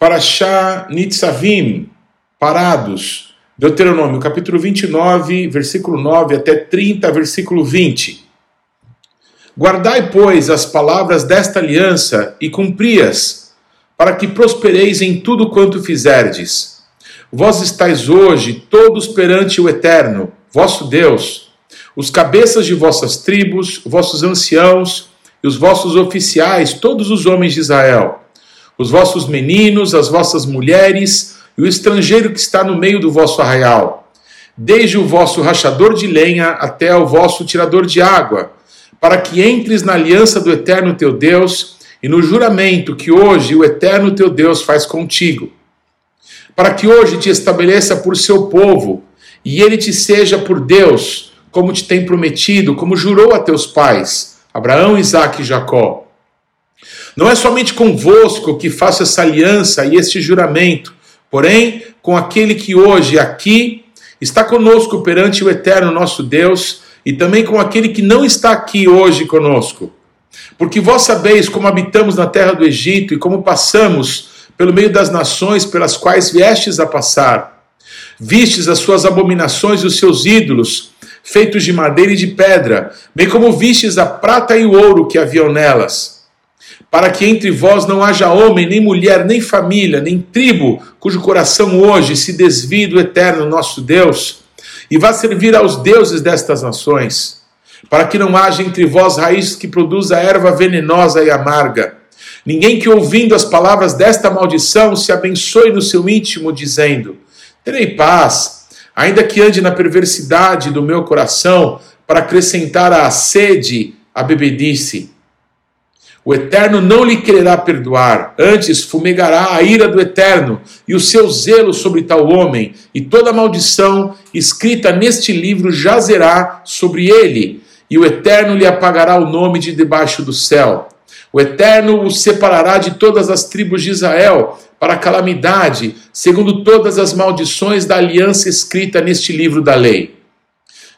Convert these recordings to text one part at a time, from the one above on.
Parashá Nitzavim, parados. Deuteronômio, capítulo 29, versículo 9 até 30, versículo 20. Guardai, pois, as palavras desta aliança e cumpri-as, para que prospereis em tudo quanto fizerdes. Vós estáis hoje todos perante o Eterno, vosso Deus, os cabeças de vossas tribos, vossos anciãos e os vossos oficiais, todos os homens de Israel os vossos meninos, as vossas mulheres e o estrangeiro que está no meio do vosso arraial, desde o vosso rachador de lenha até o vosso tirador de água, para que entres na aliança do eterno teu Deus e no juramento que hoje o eterno teu Deus faz contigo. Para que hoje te estabeleça por seu povo e ele te seja por Deus, como te tem prometido, como jurou a teus pais, Abraão, Isaque e Jacó não é somente convosco que faço essa aliança e este juramento, porém com aquele que hoje aqui está conosco perante o eterno nosso Deus e também com aquele que não está aqui hoje conosco. Porque vós sabeis como habitamos na terra do Egito e como passamos pelo meio das nações pelas quais viestes a passar. Vistes as suas abominações e os seus ídolos, feitos de madeira e de pedra, bem como vistes a prata e o ouro que haviam nelas para que entre vós não haja homem, nem mulher, nem família, nem tribo, cujo coração hoje se desvie do eterno nosso Deus, e vá servir aos deuses destas nações, para que não haja entre vós raiz que produza erva venenosa e amarga. Ninguém que ouvindo as palavras desta maldição se abençoe no seu íntimo, dizendo: Terei paz, ainda que ande na perversidade do meu coração, para acrescentar à sede a bebedice. O Eterno não lhe quererá perdoar, antes fumegará a ira do Eterno e o seu zelo sobre tal homem, e toda maldição escrita neste livro jazerá sobre ele, e o Eterno lhe apagará o nome de debaixo do céu. O Eterno o separará de todas as tribos de Israel para calamidade, segundo todas as maldições da aliança escrita neste livro da lei.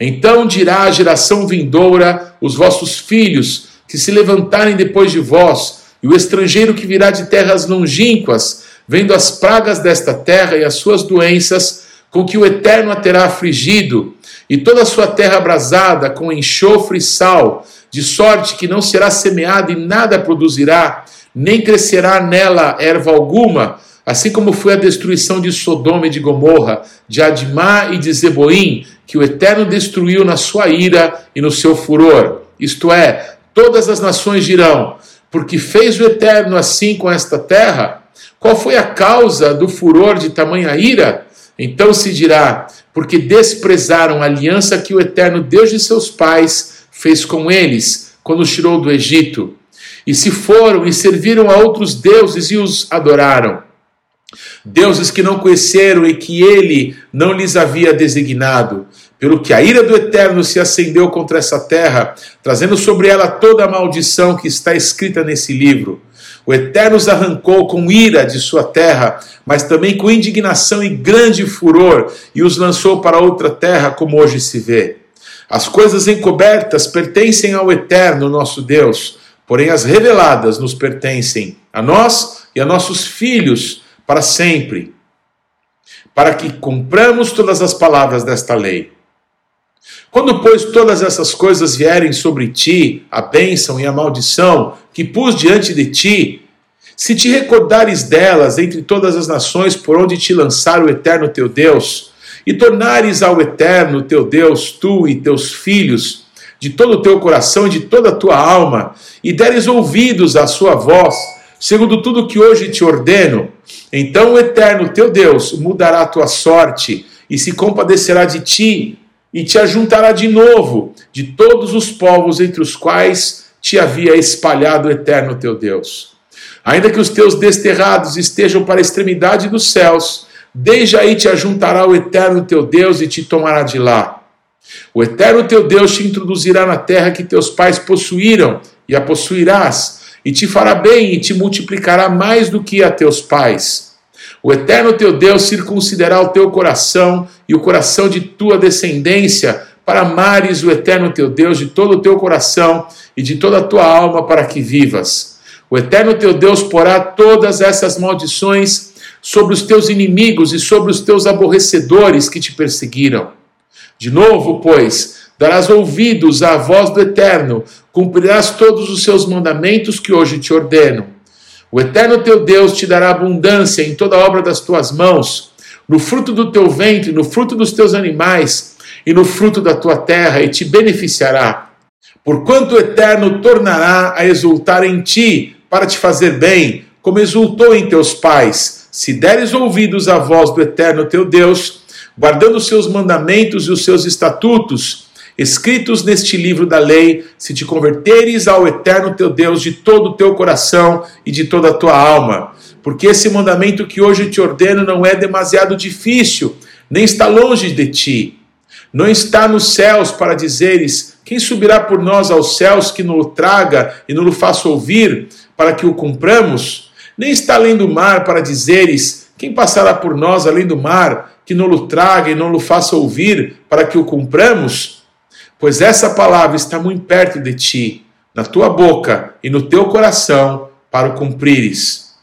Então dirá a geração vindoura, os vossos filhos, que se levantarem depois de vós, e o estrangeiro que virá de terras longínquas, vendo as pragas desta terra e as suas doenças, com que o Eterno a terá afligido, e toda a sua terra abrasada com enxofre e sal, de sorte que não será semeada e nada produzirá, nem crescerá nela erva alguma, assim como foi a destruição de Sodoma e de Gomorra, de Admá e de Zeboim, que o Eterno destruiu na sua ira e no seu furor. Isto é, todas as nações dirão: porque fez o Eterno assim com esta terra? Qual foi a causa do furor de tamanha ira? Então se dirá: porque desprezaram a aliança que o Eterno Deus de seus pais fez com eles, quando os tirou do Egito. E se foram e serviram a outros deuses e os adoraram. Deuses que não conheceram e que ele não lhes havia designado pelo que a ira do Eterno se acendeu contra essa terra, trazendo sobre ela toda a maldição que está escrita nesse livro. O Eterno os arrancou com ira de sua terra, mas também com indignação e grande furor, e os lançou para outra terra, como hoje se vê. As coisas encobertas pertencem ao Eterno, nosso Deus, porém as reveladas nos pertencem a nós e a nossos filhos para sempre, para que cumpramos todas as palavras desta lei. Quando, pois, todas essas coisas vierem sobre ti, a bênção e a maldição que pus diante de ti, se te recordares delas entre todas as nações por onde te lançar o eterno teu Deus, e tornares ao eterno teu Deus, tu e teus filhos, de todo o teu coração e de toda a tua alma, e deres ouvidos à sua voz, segundo tudo que hoje te ordeno, então o eterno teu Deus mudará a tua sorte e se compadecerá de ti e te ajuntará de novo de todos os povos entre os quais te havia espalhado o eterno teu Deus. Ainda que os teus desterrados estejam para a extremidade dos céus, desde aí te ajuntará o eterno teu Deus e te tomará de lá. O eterno teu Deus te introduzirá na terra que teus pais possuíram, e a possuirás, e te fará bem e te multiplicará mais do que a teus pais o eterno teu Deus circuncidará o teu coração e o coração de tua descendência, para amares o eterno teu Deus de todo o teu coração e de toda a tua alma, para que vivas. O eterno teu Deus porá todas essas maldições sobre os teus inimigos e sobre os teus aborrecedores que te perseguiram. De novo, pois, darás ouvidos à voz do Eterno, cumprirás todos os seus mandamentos que hoje te ordeno. O Eterno teu Deus te dará abundância em toda a obra das tuas mãos, no fruto do teu ventre, no fruto dos teus animais e no fruto da tua terra, e te beneficiará. Porquanto o Eterno tornará a exultar em ti para te fazer bem, como exultou em teus pais, se deres ouvidos à voz do Eterno teu Deus, guardando os seus mandamentos e os seus estatutos, escritos neste livro da lei, se te converteres ao Eterno teu Deus de todo o teu coração e de toda a tua alma. Porque esse mandamento que hoje te ordeno não é demasiado difícil, nem está longe de ti. Não está nos céus para dizeres: Quem subirá por nós aos céus que nos traga e nos faça ouvir, para que o cumpramos? Nem está além do mar para dizeres: Quem passará por nós além do mar, que nos traga e não o faça ouvir, para que o cumpramos? Pois essa palavra está muito perto de ti, na tua boca e no teu coração, para o cumprires.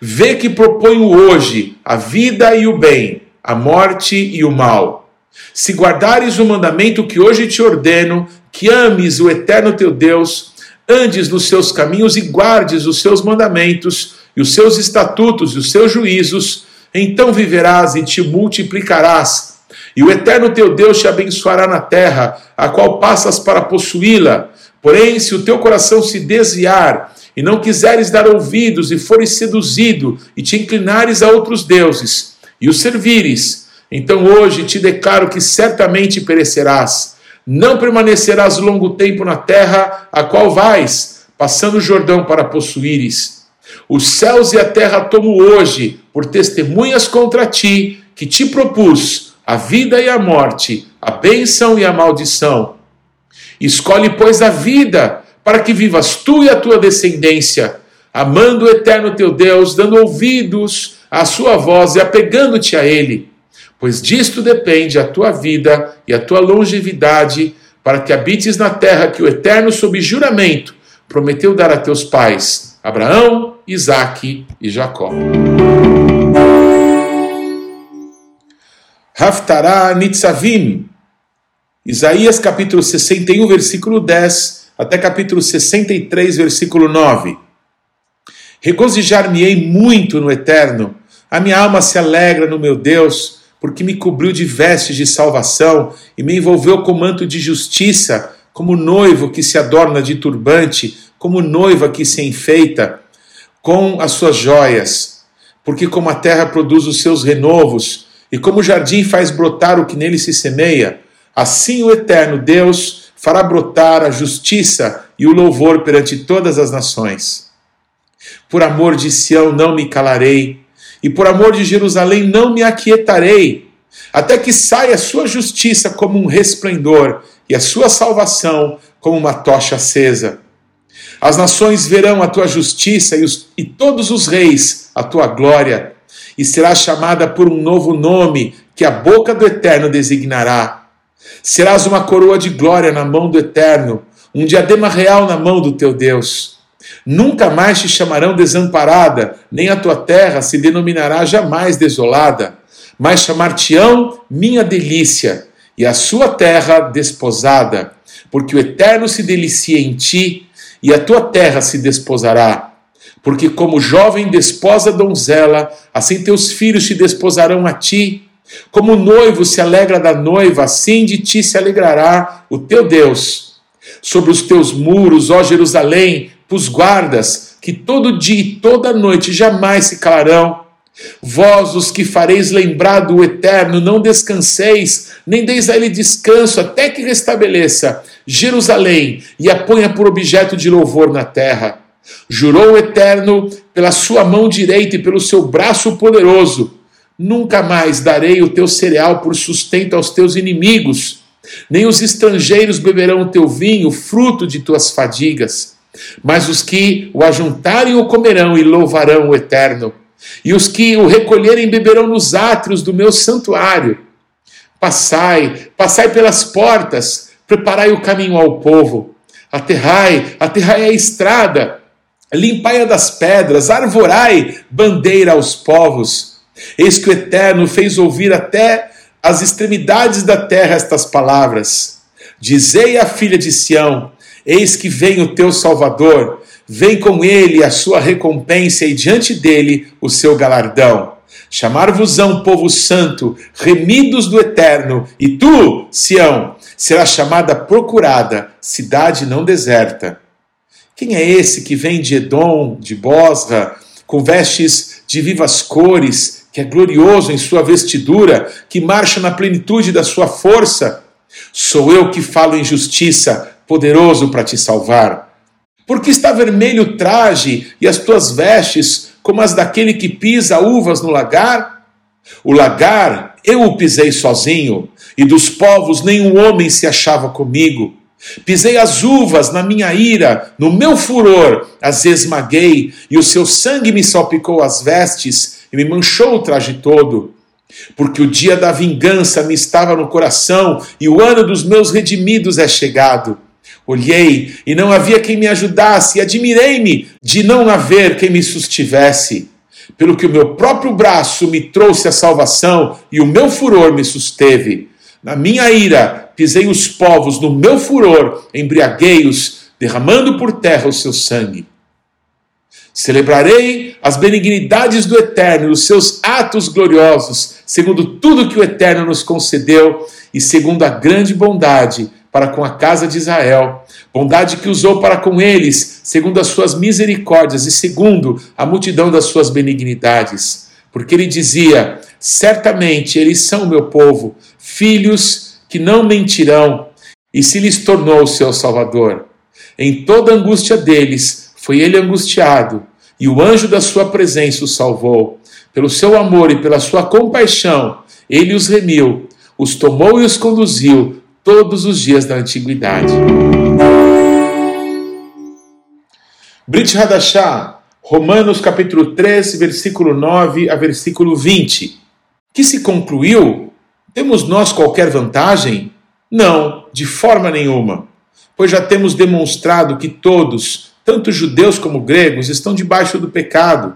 Vê que proponho hoje a vida e o bem, a morte e o mal se guardares o mandamento que hoje te ordeno, que ames o eterno teu Deus, andes nos seus caminhos e guardes os seus mandamentos, e os seus estatutos e os seus juízos, então viverás e te multiplicarás. E o eterno teu Deus te abençoará na terra, a qual passas para possuí-la. Porém, se o teu coração se desviar e não quiseres dar ouvidos e fores seduzido e te inclinares a outros deuses e os servires, então hoje te declaro que certamente perecerás. Não permanecerás longo tempo na terra a qual vais, passando o Jordão para possuíres. Os céus e a terra tomo hoje por testemunhas contra ti, que te propus a vida e a morte, a bênção e a maldição. Escolhe, pois, a vida, para que vivas tu e a tua descendência, amando o eterno teu Deus, dando ouvidos à sua voz e apegando-te a ele pois disto depende a tua vida e a tua longevidade, para que habites na terra que o Eterno, sob juramento, prometeu dar a teus pais, Abraão, Isaque e Jacó. Haftará Nitzavim, Isaías capítulo 61, versículo 10, até capítulo 63, versículo 9. Regozijar-me-ei muito no Eterno, a minha alma se alegra no meu Deus, porque me cobriu de vestes de salvação e me envolveu com manto de justiça, como noivo que se adorna de turbante, como noiva que se enfeita com as suas joias. Porque como a terra produz os seus renovos, e como o jardim faz brotar o que nele se semeia, assim o eterno Deus fará brotar a justiça e o louvor perante todas as nações. Por amor de Sião não me calarei, e por amor de Jerusalém não me aquietarei, até que saia a sua justiça como um resplendor e a sua salvação como uma tocha acesa. As nações verão a tua justiça e, os, e todos os reis a tua glória, e será chamada por um novo nome que a boca do Eterno designará. Serás uma coroa de glória na mão do Eterno, um diadema real na mão do teu Deus. Nunca mais te chamarão desamparada, nem a tua terra se denominará jamais desolada, mas chamar-te-ão minha delícia, e a sua terra desposada, porque o Eterno se delicia em ti, e a tua terra se desposará. Porque como jovem desposa donzela, assim teus filhos te desposarão a ti. Como o noivo se alegra da noiva, assim de ti se alegrará o teu Deus. Sobre os teus muros, ó Jerusalém, pus guardas, que todo dia e toda noite jamais se calarão. Vós, os que fareis lembrar do Eterno, não descanseis, nem deis a ele descanso, até que restabeleça Jerusalém e a ponha por objeto de louvor na terra. Jurou o Eterno pela sua mão direita e pelo seu braço poderoso: Nunca mais darei o teu cereal por sustento aos teus inimigos, nem os estrangeiros beberão o teu vinho, fruto de tuas fadigas. Mas os que o ajuntarem o comerão e louvarão o Eterno. E os que o recolherem beberão nos átrios do meu santuário. Passai, passai pelas portas, preparai o caminho ao povo. Aterrai, aterrai a estrada. Limpai-a das pedras, arvorai bandeira aos povos. Eis que o Eterno fez ouvir até as extremidades da terra estas palavras. Dizei à filha de Sião: Eis que vem o teu Salvador, vem com ele a sua recompensa e diante dele o seu galardão. Chamar-vos-ão povo santo, remidos do eterno, e tu, Sião, será chamada procurada, cidade não deserta. Quem é esse que vem de Edom, de Bosra, com vestes de vivas cores, que é glorioso em sua vestidura, que marcha na plenitude da sua força? Sou eu que falo em justiça, poderoso para te salvar. Porque está vermelho o traje e as tuas vestes como as daquele que pisa uvas no lagar? O lagar eu o pisei sozinho, e dos povos nenhum homem se achava comigo. Pisei as uvas na minha ira, no meu furor as esmaguei, e o seu sangue me salpicou as vestes e me manchou o traje todo. Porque o dia da vingança me estava no coração, e o ano dos meus redimidos é chegado. Olhei e não havia quem me ajudasse, e admirei-me de não haver quem me sustivesse. Pelo que o meu próprio braço me trouxe a salvação e o meu furor me susteve. Na minha ira pisei os povos, no meu furor embriaguei-os, derramando por terra o seu sangue. Celebrarei as benignidades do Eterno os seus atos gloriosos, segundo tudo que o Eterno nos concedeu e segundo a grande bondade para com a casa de Israel, bondade que usou para com eles, segundo as suas misericórdias e segundo a multidão das suas benignidades. Porque ele dizia: Certamente eles são meu povo, filhos que não mentirão, e se lhes tornou o seu Salvador. Em toda angústia deles foi ele angustiado, e o anjo da sua presença o salvou. Pelo seu amor e pela sua compaixão, ele os remiu, os tomou e os conduziu todos os dias da antiguidade. Brit Hadashah, Romanos capítulo 3, versículo 9 a versículo 20. Que se concluiu? Temos nós qualquer vantagem? Não, de forma nenhuma, pois já temos demonstrado que todos, tanto judeus como gregos, estão debaixo do pecado.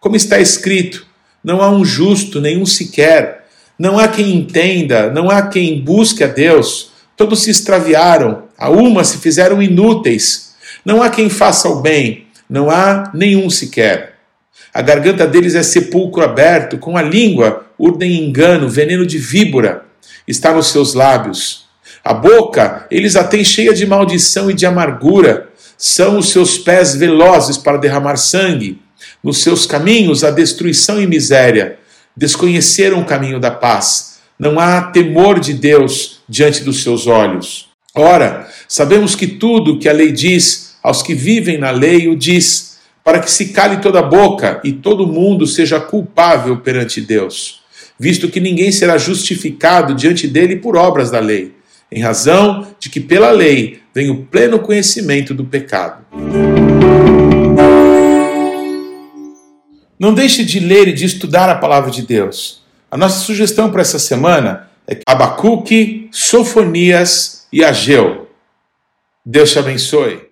Como está escrito, não há um justo, nenhum sequer. Não há quem entenda, não há quem busque a Deus. Todos se extraviaram, a uma se fizeram inúteis. Não há quem faça o bem, não há nenhum sequer. A garganta deles é sepulcro aberto, com a língua urdem engano, veneno de víbora está nos seus lábios. A boca eles a têm cheia de maldição e de amargura. São os seus pés velozes para derramar sangue. Nos seus caminhos a destruição e miséria. Desconheceram o caminho da paz não há temor de Deus diante dos seus olhos. Ora, sabemos que tudo que a lei diz aos que vivem na lei o diz, para que se cale toda boca e todo mundo seja culpável perante Deus, visto que ninguém será justificado diante dele por obras da lei, em razão de que pela lei vem o pleno conhecimento do pecado. Não deixe de ler e de estudar a palavra de Deus. A nossa sugestão para essa semana é Abacuque, Sofonias e Ageu. Deus te abençoe.